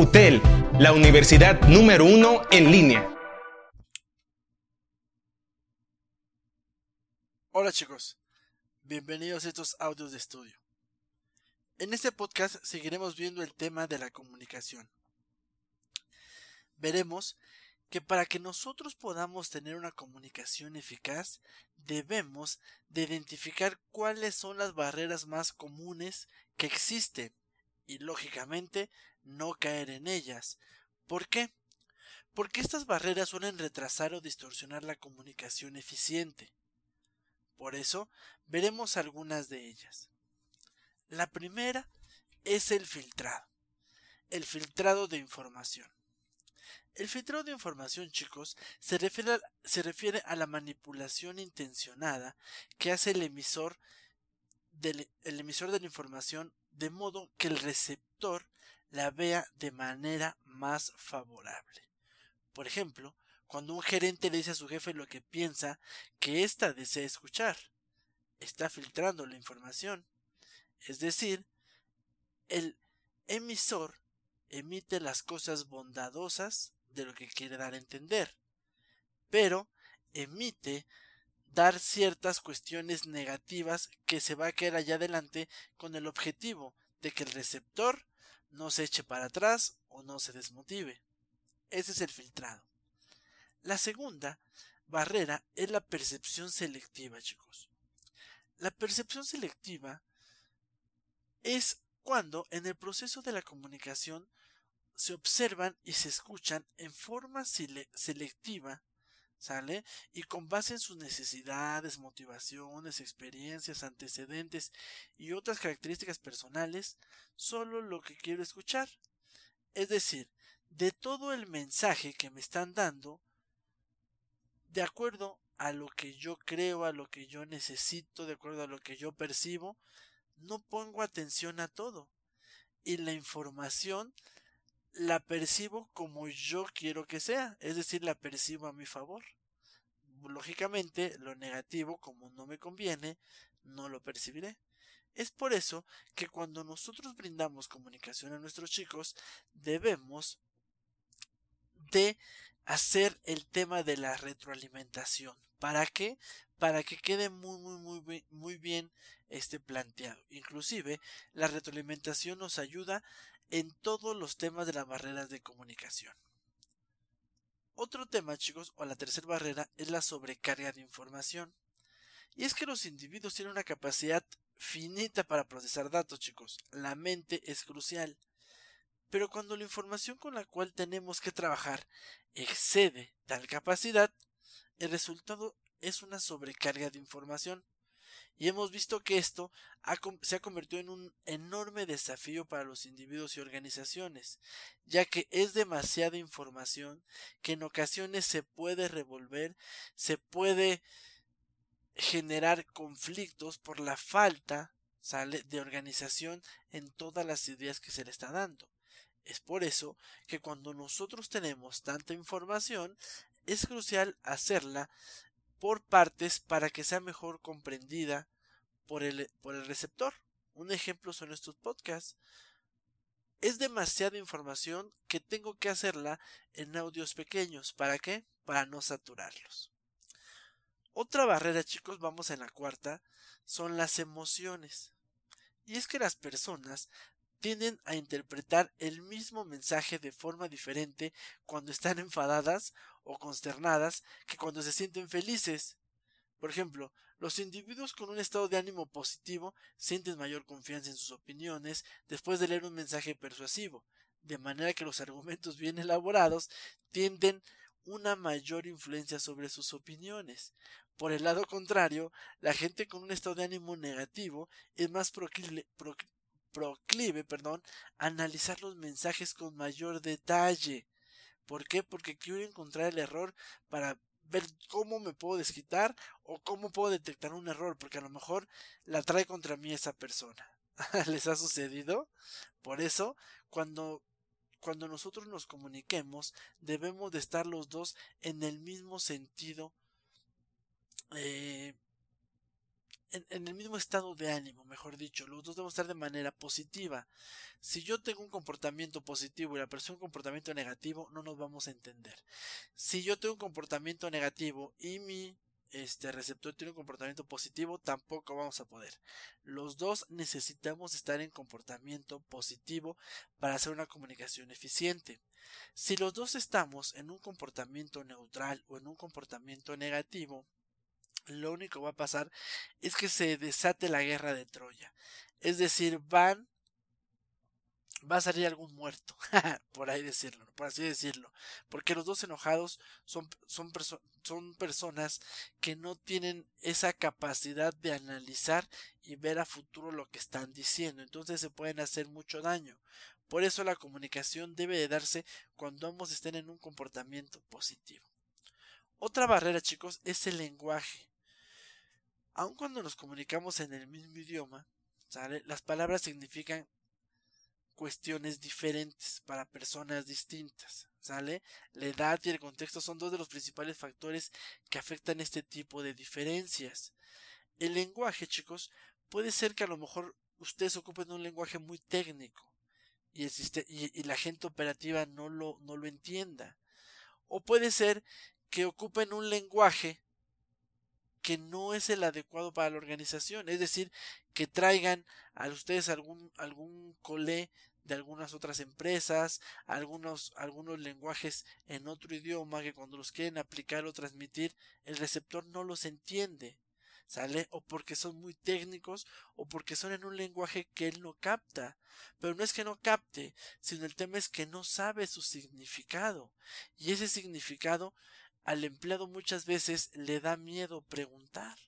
UTEL, la universidad número uno en línea. Hola chicos, bienvenidos a estos audios de estudio. En este podcast seguiremos viendo el tema de la comunicación. Veremos que para que nosotros podamos tener una comunicación eficaz, debemos de identificar cuáles son las barreras más comunes que existen y lógicamente no caer en ellas. ¿Por qué? Porque estas barreras suelen retrasar o distorsionar la comunicación eficiente. Por eso, veremos algunas de ellas. La primera es el filtrado. El filtrado de información. El filtrado de información, chicos, se refiere, a, la manipulación intencionada que hace el emisor, del, el emisor de la información de modo que el receptor la vea de manera más favorable. Por ejemplo, cuando un gerente le dice a su jefe lo que piensa que ésta desea escuchar, está filtrando la información. Es decir, el emisor emite las cosas bondadosas de lo que quiere dar a entender, pero emite dar ciertas cuestiones negativas que se va a quedar allá adelante con el objetivo de que el receptor no se eche para atrás o no se desmotive. Ese es el filtrado. La segunda barrera es la percepción selectiva, chicos. La percepción selectiva es cuando en el proceso de la comunicación se observan y se escuchan en forma selectiva, ¿sale? Y con base en sus necesidades, motivaciones, experiencias, antecedentes y otras características personales, solo lo que quiero escuchar. Es decir, de todo el mensaje que me están dando, de acuerdo a lo que yo creo, a lo que yo necesito, de acuerdo a lo que yo percibo, no pongo atención a todo. Y la información la percibo como yo quiero que sea, es decir, la percibo a mi favor. Lógicamente, lo negativo, como no me conviene, no lo percibiré. Es por eso que cuando nosotros brindamos comunicación a nuestros chicos, debemos de hacer el tema de la retroalimentación. ¿Para qué? Para que quede muy muy muy muy bien este planteado. Inclusive la retroalimentación nos ayuda en todos los temas de las barreras de comunicación. Otro tema, chicos, o la tercera barrera, es la sobrecarga de información. Y es que los individuos tienen una capacidad finita para procesar datos, chicos. La mente es crucial. Pero cuando la información con la cual tenemos que trabajar excede tal capacidad, el resultado es una sobrecarga de información y hemos visto que esto se ha convertido en un enorme desafío para los individuos y organizaciones, ya que es demasiada información que en ocasiones se puede revolver, se puede generar conflictos por la falta de organización en todas las ideas que se le está dando. Es por eso que cuando nosotros tenemos tanta información, es crucial hacerla por partes para que sea mejor comprendida por el, por el receptor. Un ejemplo son estos podcasts. Es demasiada información que tengo que hacerla en audios pequeños. ¿Para qué? Para no saturarlos. Otra barrera, chicos, vamos en la cuarta, son las emociones. Y es que las personas tienden a interpretar el mismo mensaje de forma diferente cuando están enfadadas o consternadas que cuando se sienten felices. Por ejemplo, los individuos con un estado de ánimo positivo sienten mayor confianza en sus opiniones después de leer un mensaje persuasivo, de manera que los argumentos bien elaborados tienden una mayor influencia sobre sus opiniones. Por el lado contrario, la gente con un estado de ánimo negativo es más proclive, proclive perdón, analizar los mensajes con mayor detalle. ¿Por qué? Porque quiero encontrar el error para ver cómo me puedo desquitar o cómo puedo detectar un error, porque a lo mejor la trae contra mí esa persona. ¿Les ha sucedido? Por eso, cuando cuando nosotros nos comuniquemos, debemos de estar los dos en el mismo sentido eh, en, el mismo estado de ánimo, mejor dicho. Los dos debemos estar de manera positiva. Si yo tengo un comportamiento positivo y la persona un comportamiento negativo, no nos vamos a entender. Si yo tengo un comportamiento negativo y mi este receptor tiene un comportamiento positivo, tampoco vamos a poder. Los dos necesitamos estar en comportamiento positivo para hacer una comunicación eficiente. Si los dos estamos en un comportamiento neutral o en un comportamiento negativo, lo único que va a pasar es que se desate la guerra de Troya. Es decir, van va a salir algún muerto, por ahí decirlo, por así decirlo, porque los dos enojados son, son, son personas que no tienen esa capacidad de analizar y ver a futuro lo que están diciendo, entonces se pueden hacer mucho daño. Por eso la comunicación debe de darse cuando ambos estén en un comportamiento positivo. Otra barrera, chicos, es el lenguaje. Aun cuando nos comunicamos en el mismo idioma, las palabras significan cuestiones diferentes para personas distintas. ¿Sale? La edad y el contexto son dos de los principales factores que afectan este tipo de diferencias. El lenguaje, chicos, puede ser que a lo mejor ustedes ocupen un lenguaje muy técnico y, la gente operativa no lo entienda. O puede ser que ocupen un lenguaje que no es el adecuado para la organización, es decir, que traigan a ustedes algún algún colé de algunas otras empresas, algunos, algunos lenguajes en otro idioma que cuando los quieren aplicar o transmitir, el receptor no los entiende. ¿Sale? O porque son muy técnicos o porque son en un lenguaje que él no capta. Pero no es que no capte, sino el tema es que no sabe su significado. Y ese significado al empleado muchas veces le da miedo preguntar.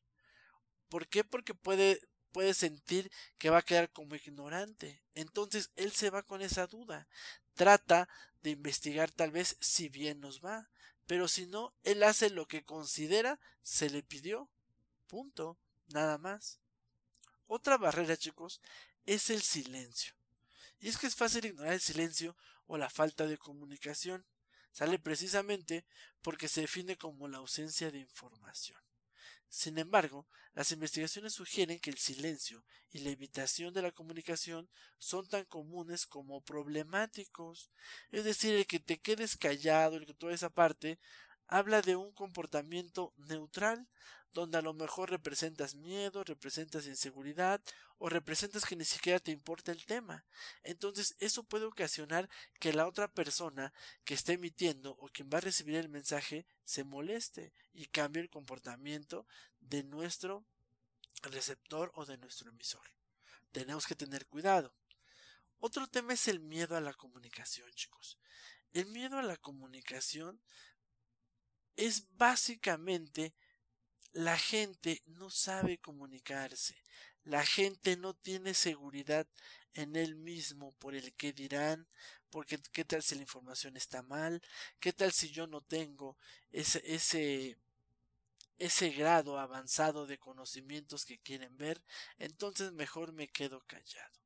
¿Por qué? Porque puede puede sentir que va a quedar como ignorante. Entonces él se va con esa duda. Trata de investigar tal vez si bien nos va. Pero si no, él hace lo que considera se le pidió. Punto. Nada más. Otra barrera, chicos, es el silencio. Y es que es fácil ignorar el silencio o la falta de comunicación. Sale precisamente porque se define como la ausencia de información. Sin embargo, las investigaciones sugieren que el silencio y la evitación de la comunicación son tan comunes como problemáticos. Es decir, el que te quedes callado, el que toda esa parte, habla de un comportamiento neutral, donde a lo mejor representas miedo, representas inseguridad o representas que ni siquiera te importa el tema. Entonces eso puede ocasionar que la otra persona que está emitiendo o quien va a recibir el mensaje se moleste y cambie el comportamiento de nuestro receptor o de nuestro emisor. Tenemos que tener cuidado. Otro tema es el miedo a la comunicación, chicos. El miedo a la comunicación es básicamente la gente no sabe comunicarse, la gente no tiene seguridad en él mismo por el que dirán, porque qué tal si la información está mal, qué tal si yo no tengo ese, ese, ese grado avanzado de conocimientos que quieren ver, entonces mejor me quedo callado.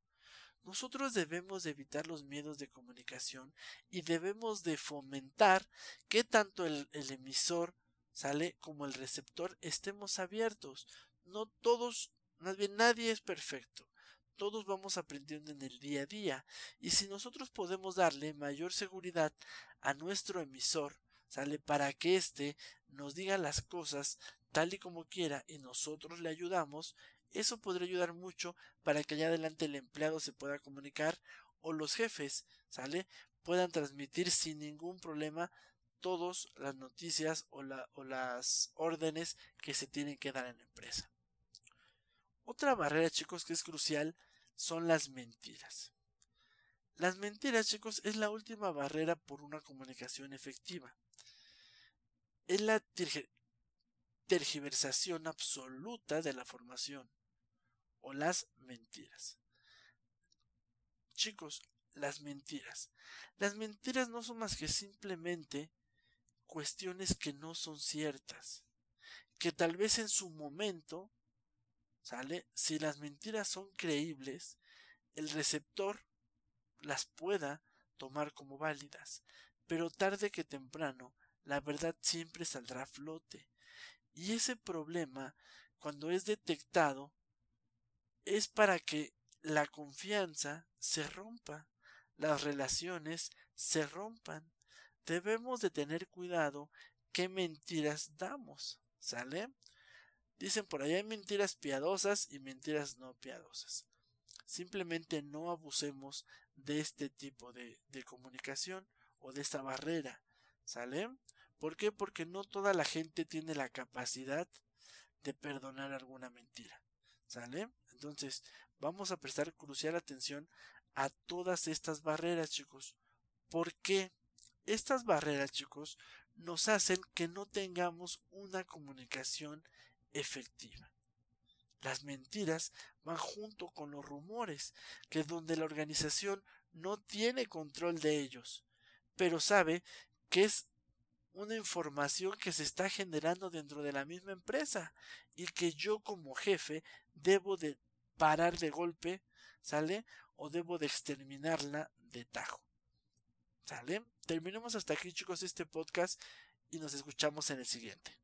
Nosotros debemos de evitar los miedos de comunicación y debemos de fomentar que tanto el, el emisor sale como el receptor estemos abiertos. No todos, más bien nadie es perfecto. Todos vamos aprendiendo en el día a día. Y si nosotros podemos darle mayor seguridad a nuestro emisor, sale para que éste nos diga las cosas tal y como quiera y nosotros le ayudamos, eso podría ayudar mucho para que allá adelante el empleado se pueda comunicar o los jefes, ¿sale? puedan transmitir sin ningún problema todas las noticias o, las órdenes que se tienen que dar en la empresa. Otra barrera, chicos, que es crucial son las mentiras. Las mentiras, chicos, es la última barrera por una comunicación efectiva. Es la tergiversación absoluta de la formación o las mentiras. Chicos, las mentiras. Las mentiras no son más que simplemente cuestiones que no son ciertas, que tal vez en su momento, ¿sale? Si las mentiras son creíbles, el receptor las pueda tomar como válidas, pero tarde que temprano la verdad siempre saldrá a flote. Y ese problema, cuando es detectado, es para que la confianza se rompa, las relaciones se rompan. Debemos de tener cuidado qué mentiras damos, ¿sale? Dicen por ahí hay mentiras piadosas y mentiras no piadosas. Simplemente no abusemos de este tipo de, de comunicación o de esta barrera, ¿sale? ¿Por qué? Porque no toda la gente tiene la capacidad de perdonar alguna mentira. ¿Sale? Entonces, vamos a prestar crucial atención a todas estas barreras, chicos. ¿Por qué? Estas barreras, chicos, nos hacen que no tengamos una comunicación efectiva. Las mentiras van junto con los rumores, que es donde la organización no tiene control de ellos, pero sabe que es una información que se está generando dentro de la misma empresa y que yo como jefe debo de parar de golpe, ¿sale? O debo de exterminarla de tajo. ¿Sale? Terminemos hasta aquí chicos este podcast y nos escuchamos en el siguiente.